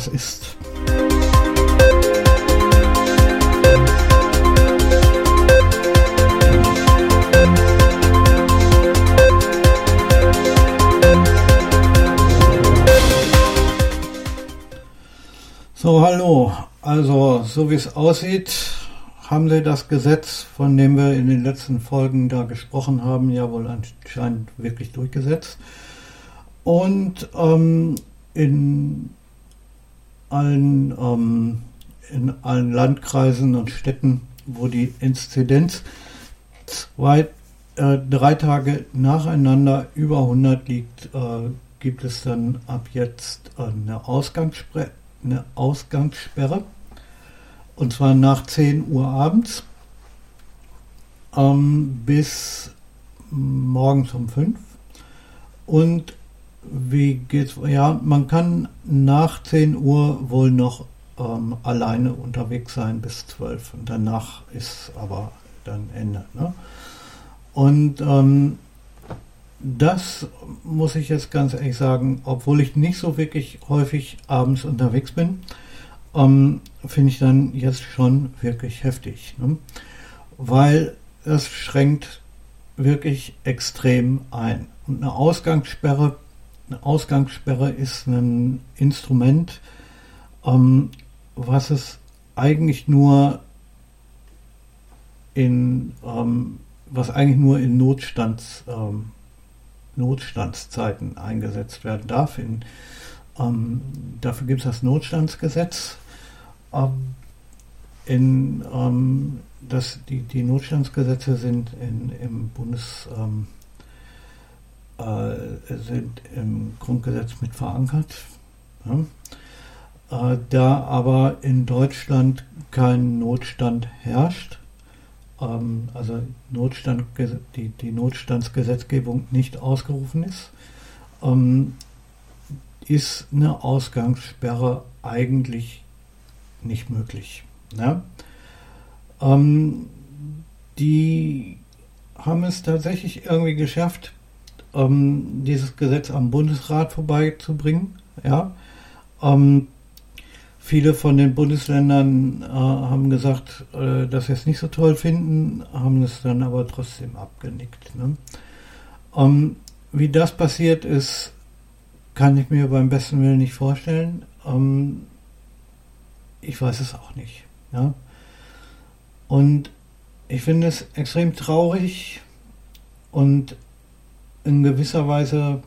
was ist. So, hallo. Also, so wie es aussieht, haben Sie das Gesetz, von dem wir in den letzten Folgen da gesprochen haben, ja wohl anscheinend wirklich durchgesetzt. Und ähm, in allen ähm, in allen Landkreisen und Städten, wo die Inzidenz zwei, äh, drei Tage nacheinander über 100 liegt, äh, gibt es dann ab jetzt eine Ausgangssperre eine Ausgangssperre. Und zwar nach 10 Uhr abends ähm, bis morgens um 5. Und wie geht's? Ja, man kann nach 10 Uhr wohl noch ähm, alleine unterwegs sein bis 12. Und danach ist aber dann Ende. Ne? Und ähm, das muss ich jetzt ganz ehrlich sagen, obwohl ich nicht so wirklich häufig abends unterwegs bin, ähm, finde ich dann jetzt schon wirklich heftig. Ne? Weil es schränkt wirklich extrem ein. Und eine Ausgangssperre, eine Ausgangssperre ist ein Instrument, ähm, was es eigentlich nur in, ähm, was eigentlich nur in Notstands, ähm, Notstandszeiten eingesetzt werden darf. In, ähm, dafür gibt es das Notstandsgesetz. Ähm, in, ähm, das, die, die Notstandsgesetze sind in, im Bundes ähm, äh, sind im Grundgesetz mit verankert. Ja? Äh, da aber in Deutschland kein Notstand herrscht, ähm, also Notstand, die, die Notstandsgesetzgebung nicht ausgerufen ist, ähm, ist eine Ausgangssperre eigentlich nicht möglich. Ne? Ähm, die haben es tatsächlich irgendwie geschafft, ähm, dieses Gesetz am Bundesrat vorbeizubringen. Ja? Ähm, Viele von den Bundesländern äh, haben gesagt, äh, dass sie es nicht so toll finden, haben es dann aber trotzdem abgenickt. Ne? Ähm, wie das passiert ist, kann ich mir beim besten Willen nicht vorstellen. Ähm, ich weiß es auch nicht. Ja? Und ich finde es extrem traurig und in gewisser Weise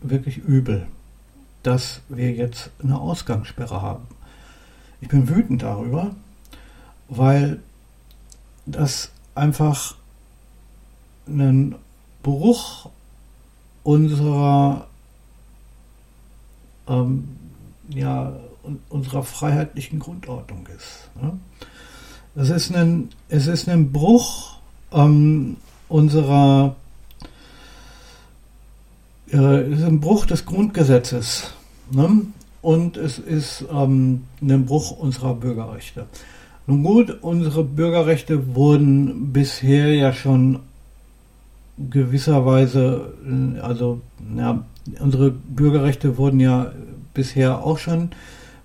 wirklich übel dass wir jetzt eine Ausgangssperre haben. Ich bin wütend darüber, weil das einfach ein Bruch unserer ähm, ja, unserer freiheitlichen Grundordnung ist. Ne? Es, ist ein, es ist ein Bruch ähm, unserer äh, ist ein Bruch des Grundgesetzes ne? und es ist ähm, ein Bruch unserer Bürgerrechte. Nun gut, unsere Bürgerrechte wurden bisher ja schon gewisserweise, also ja, unsere Bürgerrechte wurden ja bisher auch schon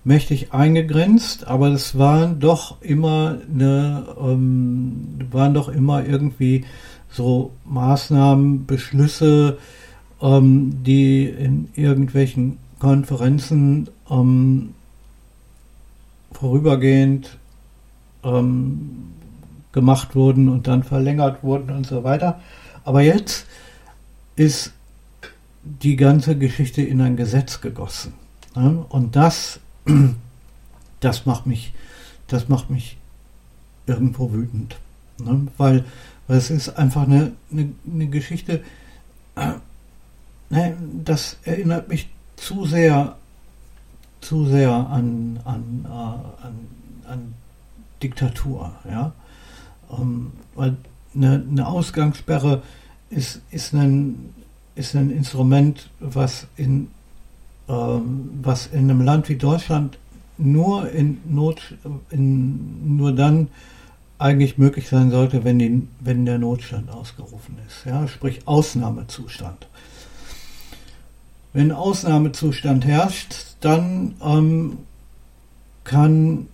mächtig eingegrenzt, aber es waren doch immer eine, ähm, waren doch immer irgendwie so Maßnahmen, Beschlüsse, ähm, die in irgendwelchen Konferenzen ähm, vorübergehend ähm, gemacht wurden und dann verlängert wurden und so weiter. Aber jetzt ist die ganze Geschichte in ein Gesetz gegossen. Ne? Und das, das macht mich, das macht mich irgendwo wütend. Ne? Weil, weil es ist einfach eine, eine, eine Geschichte, ne, das erinnert mich zu sehr, zu sehr an, an, äh, an, an Diktatur, ja. Ähm, weil eine, eine, Ausgangssperre ist, ist, ein, ist ein Instrument, was in, ähm, was in einem Land wie Deutschland nur in Not, in, nur dann eigentlich möglich sein sollte, wenn, die, wenn der Notstand ausgerufen ist, ja, sprich Ausnahmezustand. Wenn Ausnahmezustand herrscht, dann ähm, kann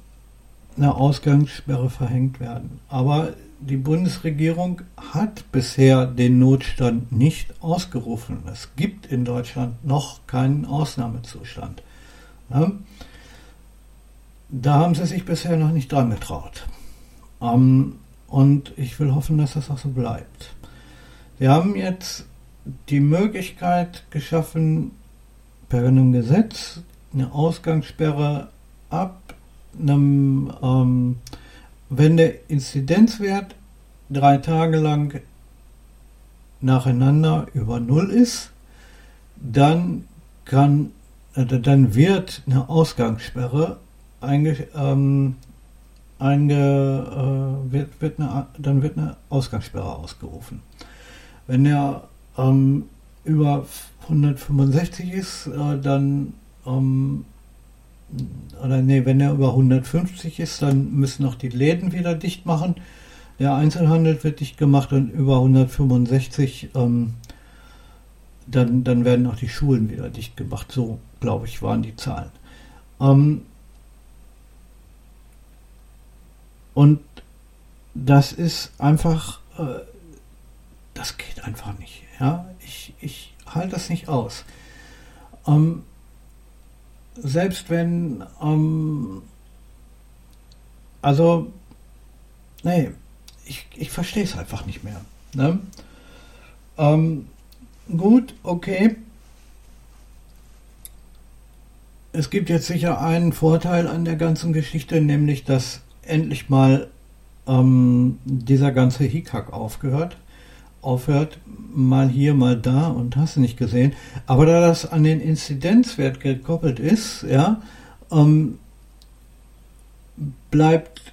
eine Ausgangssperre verhängt werden. Aber die Bundesregierung hat bisher den Notstand nicht ausgerufen. Es gibt in Deutschland noch keinen Ausnahmezustand. Ja? Da haben sie sich bisher noch nicht dran getraut. Ähm, und ich will hoffen, dass das auch so bleibt. Sie haben jetzt die Möglichkeit geschaffen, per einem Gesetz eine Ausgangssperre ab einem, ähm, wenn der Inzidenzwert drei Tage lang nacheinander über Null ist, dann kann, äh, dann wird eine Ausgangssperre einge, ähm, einge, äh, wird, wird eine, dann wird eine Ausgangssperre ausgerufen. Wenn er ähm, über 165 ist, äh, dann ähm, oder nee, wenn er über 150 ist, dann müssen auch die Läden wieder dicht machen. Der Einzelhandel wird dicht gemacht und über 165 ähm, dann, dann werden auch die Schulen wieder dicht gemacht. So, glaube ich, waren die Zahlen. Ähm, und das ist einfach, äh, das geht einfach nicht. Ja? Ich, ich halte das nicht aus. Ähm, selbst wenn, ähm, also, nee, ich, ich verstehe es einfach nicht mehr. Ne? Ähm, gut, okay. Es gibt jetzt sicher einen Vorteil an der ganzen Geschichte, nämlich dass endlich mal ähm, dieser ganze Hickhack aufgehört aufhört, mal hier, mal da und hast nicht gesehen. Aber da das an den Inzidenzwert gekoppelt ist, ja, ähm, bleibt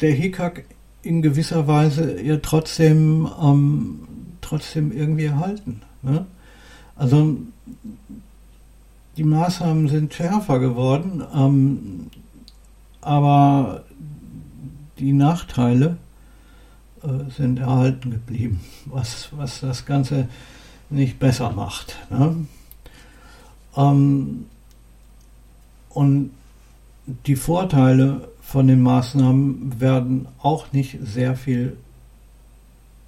der Hickhack in gewisser Weise ja trotzdem, ähm, trotzdem irgendwie erhalten. Ne? Also die Maßnahmen sind schärfer geworden, ähm, aber die Nachteile sind erhalten geblieben, was, was das Ganze nicht besser macht. Ne? Ähm, und die Vorteile von den Maßnahmen werden auch nicht sehr viel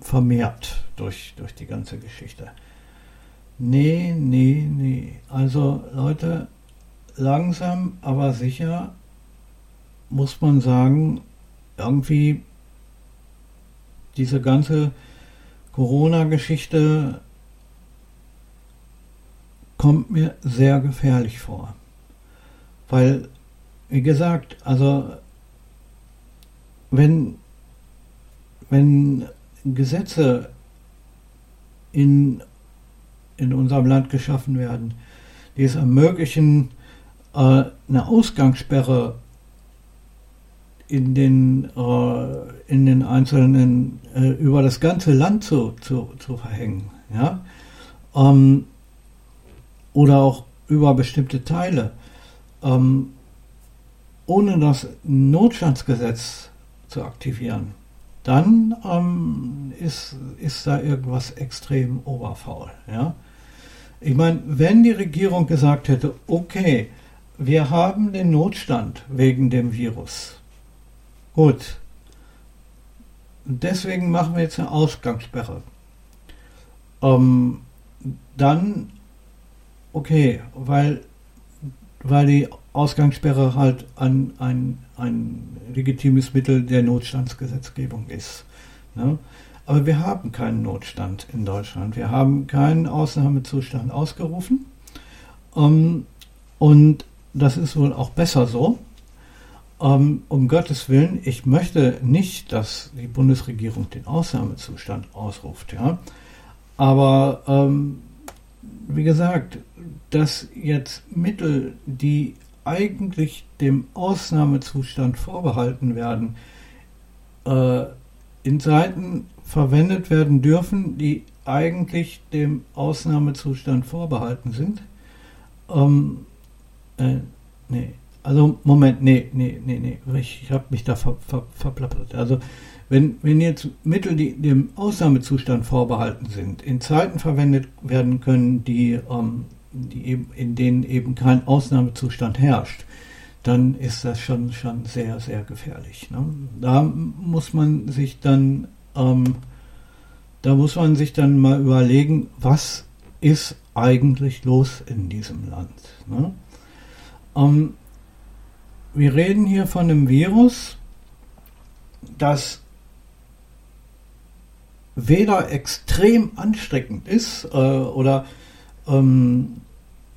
vermehrt durch, durch die ganze Geschichte. Nee, nee, nee. Also Leute, langsam, aber sicher muss man sagen, irgendwie diese ganze Corona-Geschichte kommt mir sehr gefährlich vor. Weil, wie gesagt, also wenn, wenn Gesetze in, in unserem Land geschaffen werden, die es ermöglichen, äh, eine Ausgangssperre in den, äh, in den einzelnen, äh, über das ganze Land zu, zu, zu verhängen. Ja? Ähm, oder auch über bestimmte Teile. Ähm, ohne das Notstandsgesetz zu aktivieren, dann ähm, ist, ist da irgendwas extrem oberfaul. Ja? Ich meine, wenn die Regierung gesagt hätte, okay, wir haben den Notstand wegen dem Virus, Gut. Deswegen machen wir jetzt eine Ausgangssperre. Ähm, dann, okay, weil, weil die Ausgangssperre halt ein, ein, ein legitimes Mittel der Notstandsgesetzgebung ist. Ne? Aber wir haben keinen Notstand in Deutschland. Wir haben keinen Ausnahmezustand ausgerufen. Ähm, und das ist wohl auch besser so. Ähm, um Gottes Willen, ich möchte nicht, dass die Bundesregierung den Ausnahmezustand ausruft. Ja? Aber ähm, wie gesagt, dass jetzt Mittel, die eigentlich dem Ausnahmezustand vorbehalten werden, äh, in Zeiten verwendet werden dürfen, die eigentlich dem Ausnahmezustand vorbehalten sind. Ähm, äh, nee, also Moment, nee, nee, nee, nee, ich, ich habe mich da ver, ver, verplappert. Also wenn, wenn jetzt Mittel, die dem Ausnahmezustand vorbehalten sind, in Zeiten verwendet werden können, die ähm, die eben, in denen eben kein Ausnahmezustand herrscht, dann ist das schon, schon sehr, sehr gefährlich. Ne? Da muss man sich dann, ähm, da muss man sich dann mal überlegen, was ist eigentlich los in diesem Land. Ne? Ähm, wir reden hier von einem Virus, das weder extrem ansteckend ist äh, oder ähm,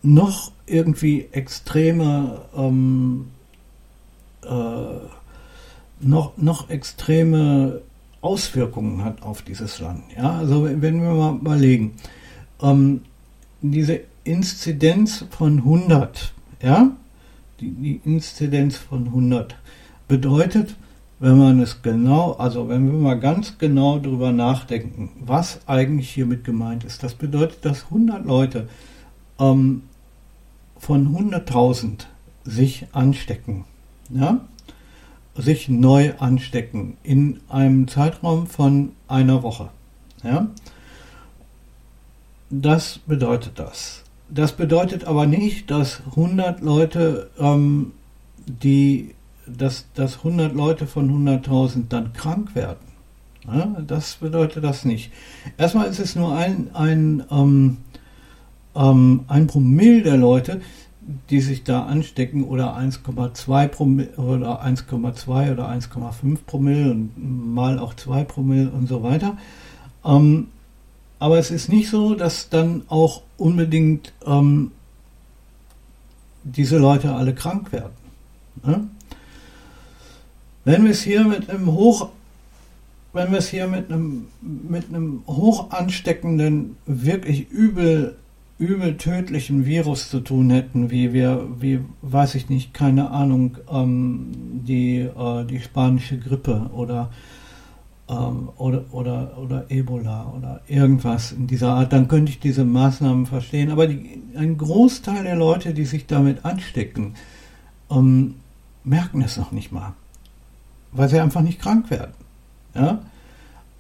noch irgendwie extreme ähm, äh, noch, noch extreme Auswirkungen hat auf dieses Land. Ja, also wenn wir mal überlegen, ähm, diese Inzidenz von 100, ja, die, die Inzidenz von 100 bedeutet, wenn man es genau, also wenn wir mal ganz genau darüber nachdenken, was eigentlich hiermit gemeint ist. Das bedeutet, dass 100 Leute ähm, von 100.000 sich anstecken, ja? sich neu anstecken in einem Zeitraum von einer Woche. Ja? Das bedeutet das. Das bedeutet aber nicht, dass 100 Leute, ähm, die dass, dass 100 Leute von 100.000 dann krank werden. Ja, das bedeutet das nicht. Erstmal ist es nur ein, ein, ähm, ähm, ein Promille der Leute, die sich da anstecken oder 1,2 Promille oder 1,2 oder 1,5 Promille und mal auch 2 Promille und so weiter. Ähm, aber es ist nicht so, dass dann auch unbedingt ähm, diese Leute alle krank werden. Ne? Wenn wir es hier mit einem hoch, wenn wir es hier mit einem, mit einem hoch ansteckenden, wirklich übel, übel tödlichen Virus zu tun hätten, wie wir, wie, weiß ich nicht, keine Ahnung, ähm, die, äh, die spanische Grippe oder, ähm, oder, oder, oder Ebola oder irgendwas in dieser Art, dann könnte ich diese Maßnahmen verstehen. Aber die, ein Großteil der Leute, die sich damit anstecken, ähm, merken es noch nicht mal weil sie einfach nicht krank werden. Ja?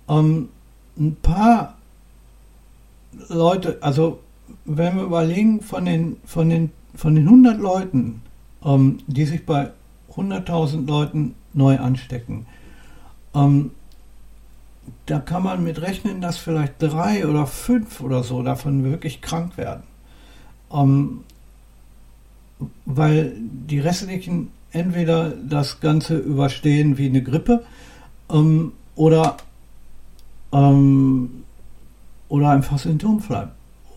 Ähm, ein paar Leute, also wenn wir überlegen, von den, von den, von den 100 Leuten, ähm, die sich bei 100.000 Leuten neu anstecken, ähm, da kann man mit rechnen, dass vielleicht drei oder fünf oder so davon wirklich krank werden. Ähm, weil die restlichen entweder das Ganze überstehen wie eine Grippe ähm, oder, ähm, oder einfach symptomfrei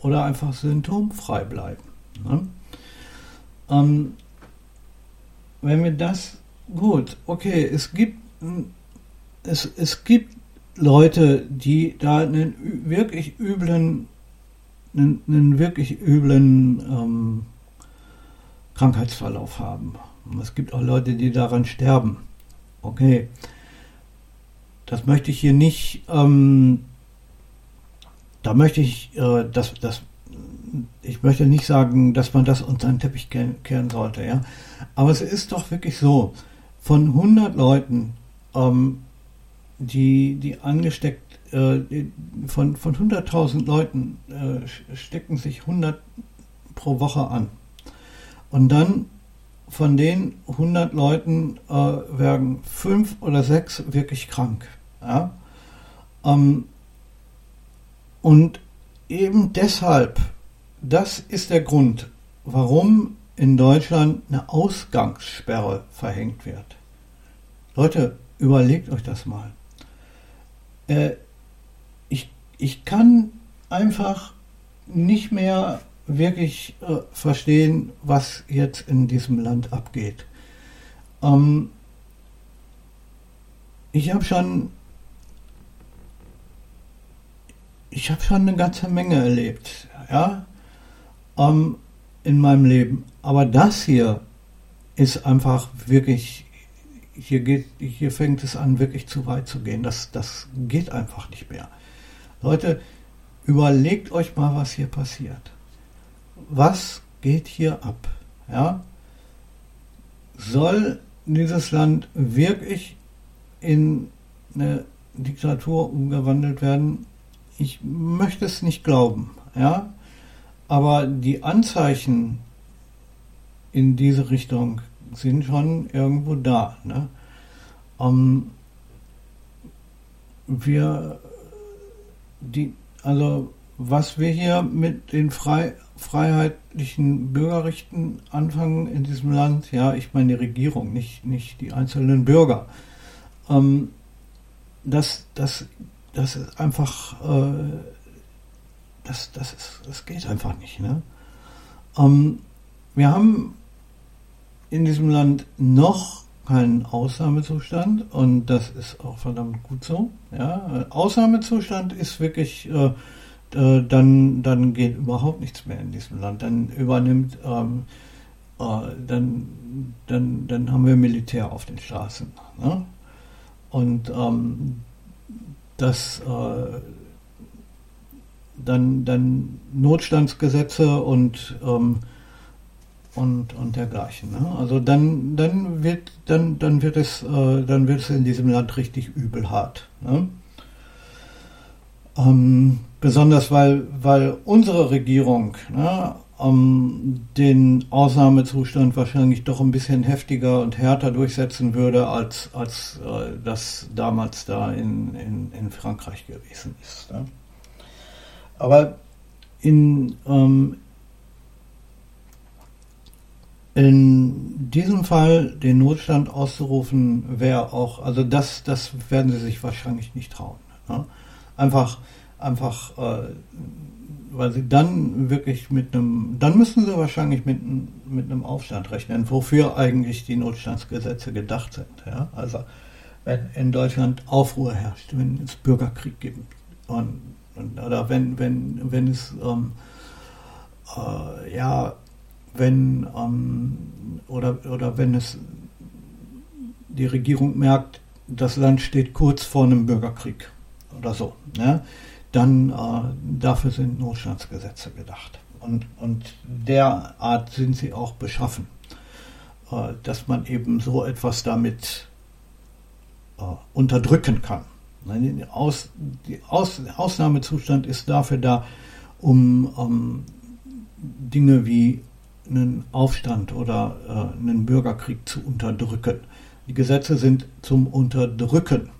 oder einfach symptomfrei bleiben. Ne? Ähm, wenn wir das gut, okay, es gibt es, es gibt Leute, die da einen wirklich üblen einen, einen wirklich üblen ähm, Krankheitsverlauf haben. Es gibt auch Leute, die daran sterben. Okay. Das möchte ich hier nicht, ähm, da möchte ich, äh, das, das, ich möchte nicht sagen, dass man das unter den Teppich kehren sollte, ja. Aber es ist doch wirklich so, von 100 Leuten, ähm, die, die angesteckt, äh, von, von 100.000 Leuten äh, stecken sich 100 pro Woche an. Und dann von den 100 Leuten äh, werden fünf oder sechs wirklich krank. Ja? Ähm, und eben deshalb, das ist der Grund, warum in Deutschland eine Ausgangssperre verhängt wird. Leute, überlegt euch das mal. Äh, ich, ich kann einfach nicht mehr wirklich äh, verstehen, was jetzt in diesem Land abgeht. Ähm, ich habe schon, ich habe schon eine ganze Menge erlebt, ja, ähm, in meinem Leben. Aber das hier ist einfach wirklich, hier geht, hier fängt es an, wirklich zu weit zu gehen. Das, das geht einfach nicht mehr. Leute, überlegt euch mal, was hier passiert was geht hier ab? Ja? Soll dieses Land wirklich in eine Diktatur umgewandelt werden? Ich möchte es nicht glauben. Ja? aber die Anzeichen in diese Richtung sind schon irgendwo da. Ne? Ähm, wir, die, also was wir hier mit den frei, freiheitlichen Bürgerrechten anfangen in diesem Land, ja, ich meine die Regierung, nicht, nicht die einzelnen Bürger, ähm, das, das, das ist einfach, äh, das, das, ist, das geht einfach nicht. Ne? Ähm, wir haben in diesem Land noch keinen Ausnahmezustand und das ist auch verdammt gut so. Ja? Ausnahmezustand ist wirklich, äh, äh, dann, dann geht überhaupt nichts mehr in diesem Land. Dann übernimmt, ähm, äh, dann, dann, dann haben wir Militär auf den Straßen. Ne? Und ähm, das äh, dann, dann Notstandsgesetze und ähm, und, und dergleichen. Ne? Also dann, dann wird, dann, dann wird es, äh, dann wird es in diesem Land richtig übel hart. Ne? Ähm, besonders weil, weil unsere Regierung ne, ähm, den Ausnahmezustand wahrscheinlich doch ein bisschen heftiger und härter durchsetzen würde, als, als äh, das damals da in, in, in Frankreich gewesen ist. Ne? Aber in, ähm, in diesem Fall den Notstand auszurufen, wäre auch, also das, das werden sie sich wahrscheinlich nicht trauen. Ne? Einfach, einfach, äh, weil sie dann wirklich mit einem, dann müssen sie wahrscheinlich mit, mit einem Aufstand rechnen, wofür eigentlich die Notstandsgesetze gedacht sind. Ja? Also wenn in Deutschland Aufruhr herrscht, wenn es Bürgerkrieg gibt und, und oder wenn, wenn, wenn es ähm, äh, ja wenn ähm, oder, oder wenn es die Regierung merkt, das Land steht kurz vor einem Bürgerkrieg oder so, ne? dann äh, dafür sind Notstandsgesetze gedacht. Und, und derart sind sie auch beschaffen, äh, dass man eben so etwas damit äh, unterdrücken kann. Aus, die Aus, Ausnahmezustand ist dafür da, um ähm, Dinge wie einen Aufstand oder äh, einen Bürgerkrieg zu unterdrücken. Die Gesetze sind zum Unterdrücken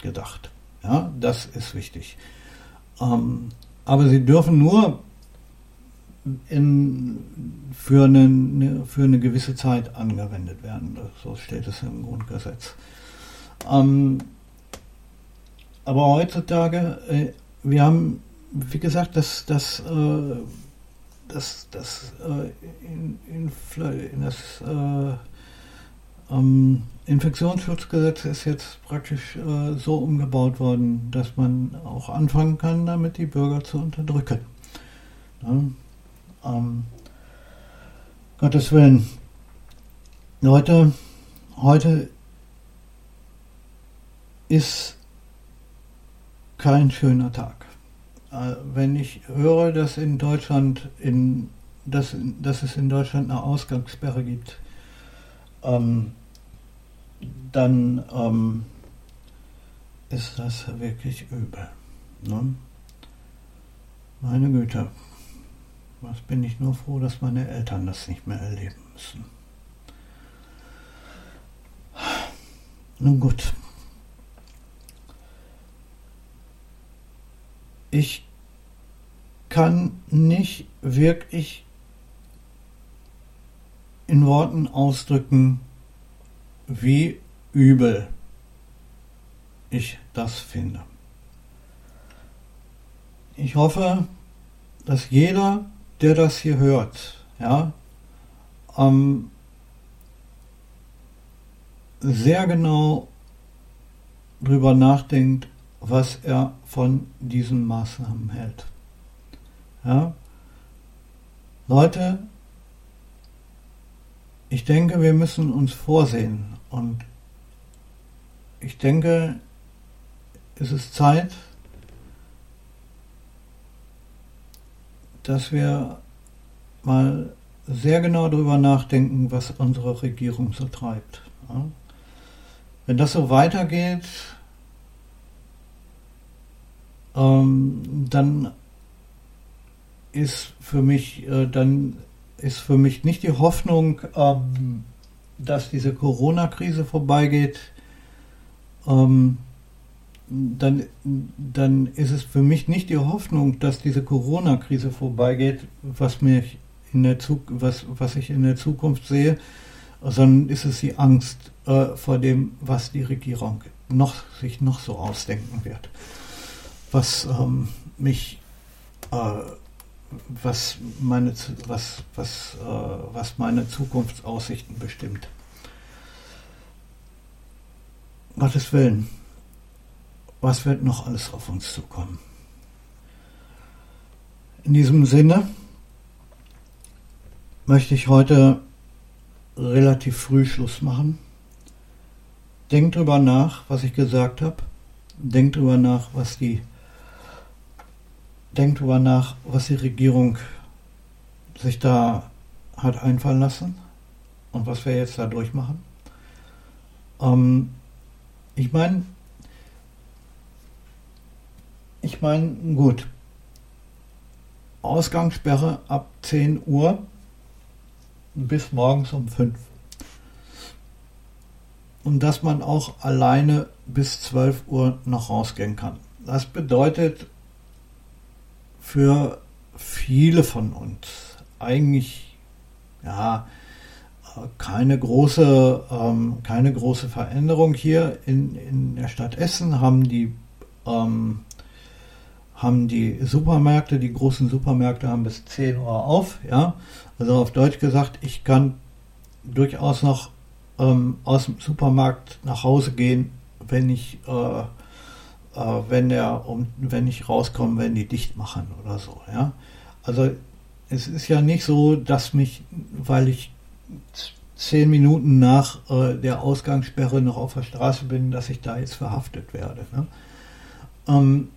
gedacht. Ja, das ist wichtig. Ähm, aber sie dürfen nur in, für, eine, für eine gewisse Zeit angewendet werden. So steht es im Grundgesetz. Ähm, aber heutzutage, äh, wir haben, wie gesagt, das, das äh, das, das äh, in, in, in, das äh, ähm, Infektionsschutzgesetz ist jetzt praktisch äh, so umgebaut worden, dass man auch anfangen kann, damit die Bürger zu unterdrücken. Ja, ähm, Gottes Willen. Leute, heute ist kein schöner Tag. Äh, wenn ich höre, dass in Deutschland in, dass, dass es in Deutschland eine Ausgangssperre gibt, ähm, dann ähm, ist das wirklich übel. Ne? Meine Güte, was bin ich nur froh, dass meine Eltern das nicht mehr erleben müssen. Nun gut. Ich kann nicht wirklich in Worten ausdrücken, wie übel ich das finde. Ich hoffe, dass jeder, der das hier hört, ja, ähm, sehr genau drüber nachdenkt, was er von diesen Maßnahmen hält. Ja? Leute, ich denke, wir müssen uns vorsehen und ich denke, es ist Zeit, dass wir mal sehr genau darüber nachdenken, was unsere Regierung so treibt. Ja? Wenn das so weitergeht, ähm, dann ist für mich äh, dann ist für mich nicht die Hoffnung, ähm, dass diese Corona-Krise vorbeigeht. Ähm, dann, dann ist es für mich nicht die Hoffnung, dass diese Corona-Krise vorbeigeht, was mich in der was, was ich in der Zukunft sehe, sondern ist es die Angst äh, vor dem, was die Regierung noch, sich noch so ausdenken wird. Was ähm, mich äh, was meine, was, was, äh, was meine Zukunftsaussichten bestimmt. Gottes Willen, was wird noch alles auf uns zukommen? In diesem Sinne möchte ich heute relativ früh Schluss machen. Denkt drüber nach, was ich gesagt habe. Denkt drüber nach, was die denkt drüber nach, was die Regierung sich da hat einfallen lassen und was wir jetzt da durchmachen. Ähm, ich meine, ich meine, gut, Ausgangssperre ab 10 Uhr bis morgens um 5. Und dass man auch alleine bis 12 Uhr noch rausgehen kann. Das bedeutet für viele von uns eigentlich ja keine große ähm, keine große Veränderung hier in, in der Stadt Essen haben die ähm, haben die Supermärkte, die großen Supermärkte haben bis 10 Uhr auf, ja. Also auf Deutsch gesagt, ich kann durchaus noch ähm, aus dem Supermarkt nach Hause gehen, wenn ich äh, äh, wenn der um, wenn ich rauskomme, wenn die dicht machen oder so, ja. Also es ist ja nicht so, dass mich, weil ich zehn Minuten nach äh, der Ausgangssperre noch auf der Straße bin, dass ich da jetzt verhaftet werde. Ne? Ähm,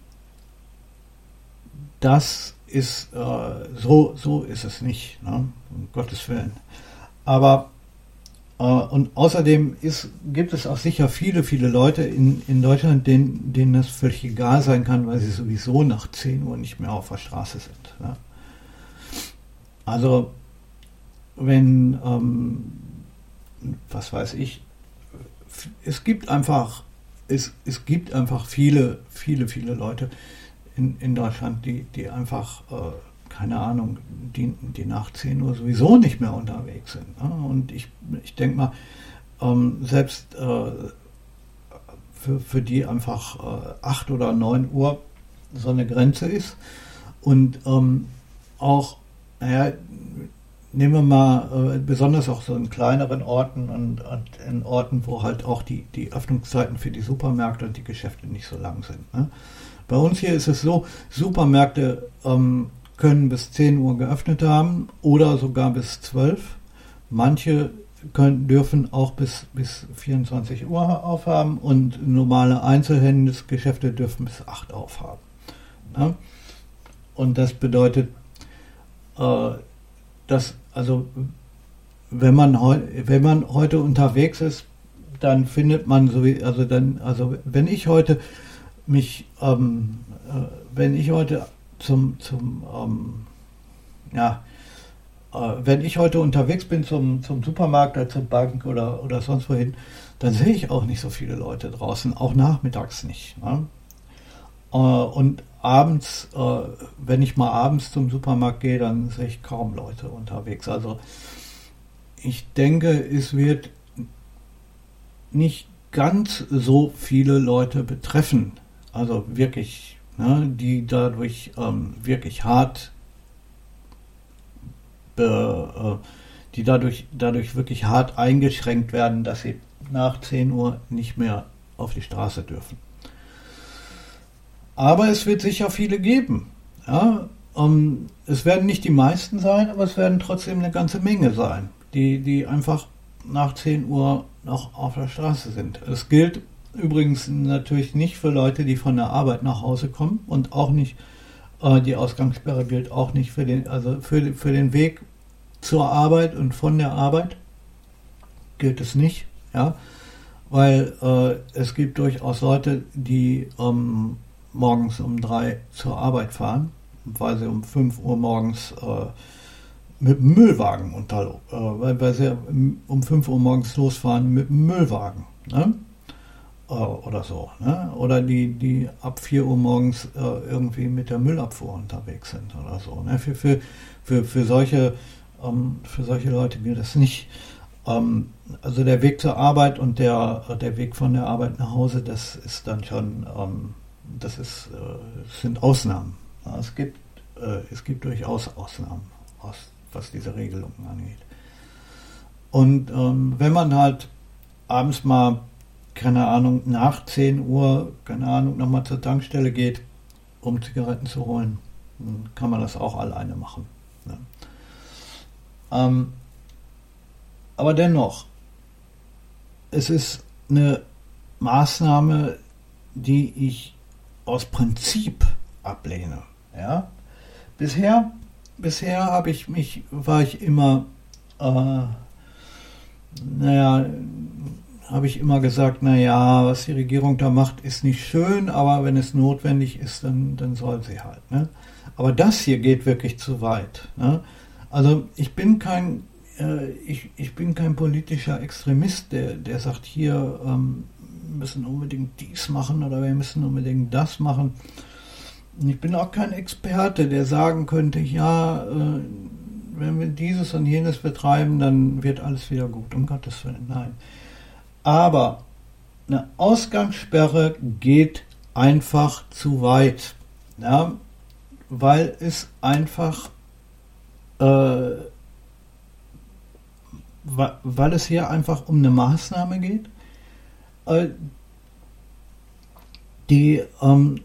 das ist äh, so, so ist es nicht, ne? um Gottes Willen. Aber und außerdem ist, gibt es auch sicher viele, viele Leute in, in Deutschland, denen, denen das völlig egal sein kann, weil sie sowieso nach 10 Uhr nicht mehr auf der Straße sind. Ne? Also, wenn, ähm, was weiß ich, es gibt einfach, es, es gibt einfach viele, viele, viele Leute in, in Deutschland, die, die einfach äh, keine Ahnung, die, die nach 10 Uhr sowieso nicht mehr unterwegs sind. Und ich, ich denke mal, ähm, selbst äh, für, für die einfach äh, 8 oder 9 Uhr so eine Grenze ist. Und ähm, auch, naja, nehmen wir mal äh, besonders auch so in kleineren Orten und, und, in Orten, wo halt auch die, die Öffnungszeiten für die Supermärkte und die Geschäfte nicht so lang sind. Ne? Bei uns hier ist es so, Supermärkte ähm, können bis 10 Uhr geöffnet haben oder sogar bis 12. Manche können, dürfen auch bis, bis 24 Uhr aufhaben und normale Einzelhandelsgeschäfte dürfen bis 8 aufhaben. Ja? Und das bedeutet, äh, dass also wenn man, wenn man heute unterwegs ist, dann findet man so also dann, also wenn ich heute mich, ähm, äh, wenn ich heute zum, zum ähm, ja, äh, wenn ich heute unterwegs bin zum, zum Supermarkt oder zur Bank oder, oder sonst wohin, dann sehe ich auch nicht so viele Leute draußen, auch nachmittags nicht. Ne? Äh, und abends, äh, wenn ich mal abends zum Supermarkt gehe, dann sehe ich kaum Leute unterwegs. Also ich denke, es wird nicht ganz so viele Leute betreffen. Also wirklich ne, die dadurch ähm, wirklich hart, be, äh, die dadurch, dadurch wirklich hart eingeschränkt werden, dass sie nach 10 Uhr nicht mehr auf die Straße dürfen. Aber es wird sicher viele geben. Ja? Ähm, es werden nicht die meisten sein, aber es werden trotzdem eine ganze Menge sein, die, die einfach nach 10 Uhr noch auf der Straße sind. Es gilt Übrigens natürlich nicht für Leute, die von der Arbeit nach Hause kommen und auch nicht, äh, die Ausgangssperre gilt auch nicht für den, also für, für den Weg zur Arbeit und von der Arbeit gilt es nicht, ja, weil äh, es gibt durchaus Leute, die ähm, morgens um drei zur Arbeit fahren. weil sie um 5 Uhr morgens äh, mit dem Müllwagen unter, äh, weil, weil sie um 5 Uhr morgens losfahren mit dem Müllwagen. Ne? Äh, oder so. Ne? Oder die, die ab 4 Uhr morgens äh, irgendwie mit der Müllabfuhr unterwegs sind oder so. Ne? Für, für, für, für, solche, ähm, für solche Leute gilt das nicht. Ähm, also der Weg zur Arbeit und der, der Weg von der Arbeit nach Hause, das ist dann schon, ähm, das ist, äh, sind Ausnahmen. Ja, es, gibt, äh, es gibt durchaus Ausnahmen, aus, was diese Regelungen angeht. Und ähm, wenn man halt abends mal, keine Ahnung, nach 10 Uhr, keine Ahnung, nochmal zur Tankstelle geht, um Zigaretten zu holen, dann kann man das auch alleine machen. Ne? Ähm, aber dennoch, es ist eine Maßnahme, die ich aus Prinzip ablehne. Ja? Bisher, bisher habe ich mich, war ich immer, äh, naja, habe ich immer gesagt, naja, was die Regierung da macht, ist nicht schön, aber wenn es notwendig ist, dann, dann soll sie halt. Ne? Aber das hier geht wirklich zu weit. Ne? Also ich bin kein äh, ich, ich bin kein politischer Extremist, der, der sagt, hier ähm, müssen unbedingt dies machen oder wir müssen unbedingt das machen. Ich bin auch kein Experte, der sagen könnte, ja, äh, wenn wir dieses und jenes betreiben, dann wird alles wieder gut, um Gottes Willen. Nein. Aber eine Ausgangssperre geht einfach zu weit, ja, weil es einfach äh, weil es hier einfach um eine Maßnahme geht, äh, die, ähm,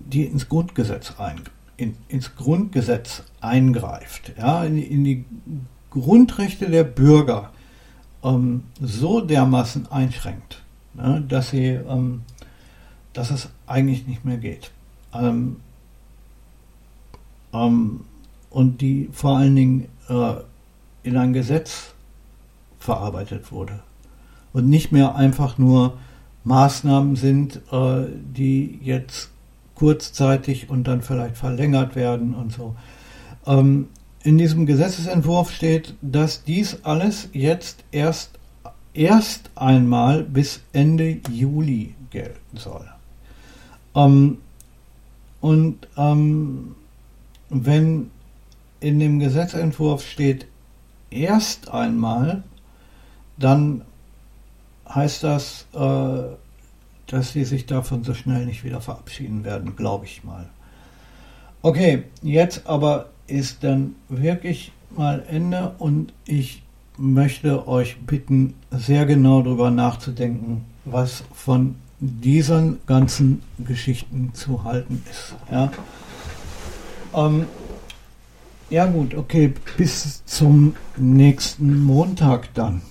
die ins Grundgesetz ein, in, ins Grundgesetz eingreift, ja, in, in die Grundrechte der Bürger ähm, so dermaßen einschränkt, ne, dass sie, ähm, dass es eigentlich nicht mehr geht. Ähm, ähm und die vor allen Dingen äh, in ein Gesetz verarbeitet wurde und nicht mehr einfach nur Maßnahmen sind, äh, die jetzt kurzzeitig und dann vielleicht verlängert werden und so. Ähm, in diesem Gesetzesentwurf steht, dass dies alles jetzt erst, erst einmal bis Ende Juli gelten soll. Ähm, und ähm, wenn in dem Gesetzentwurf steht erst einmal, dann heißt das, äh, dass sie sich davon so schnell nicht wieder verabschieden werden, glaube ich mal. Okay, jetzt aber ist dann wirklich mal Ende und ich möchte euch bitten, sehr genau darüber nachzudenken, was von diesen ganzen Geschichten zu halten ist. Ja? Ähm, ja gut, okay, bis zum nächsten Montag dann.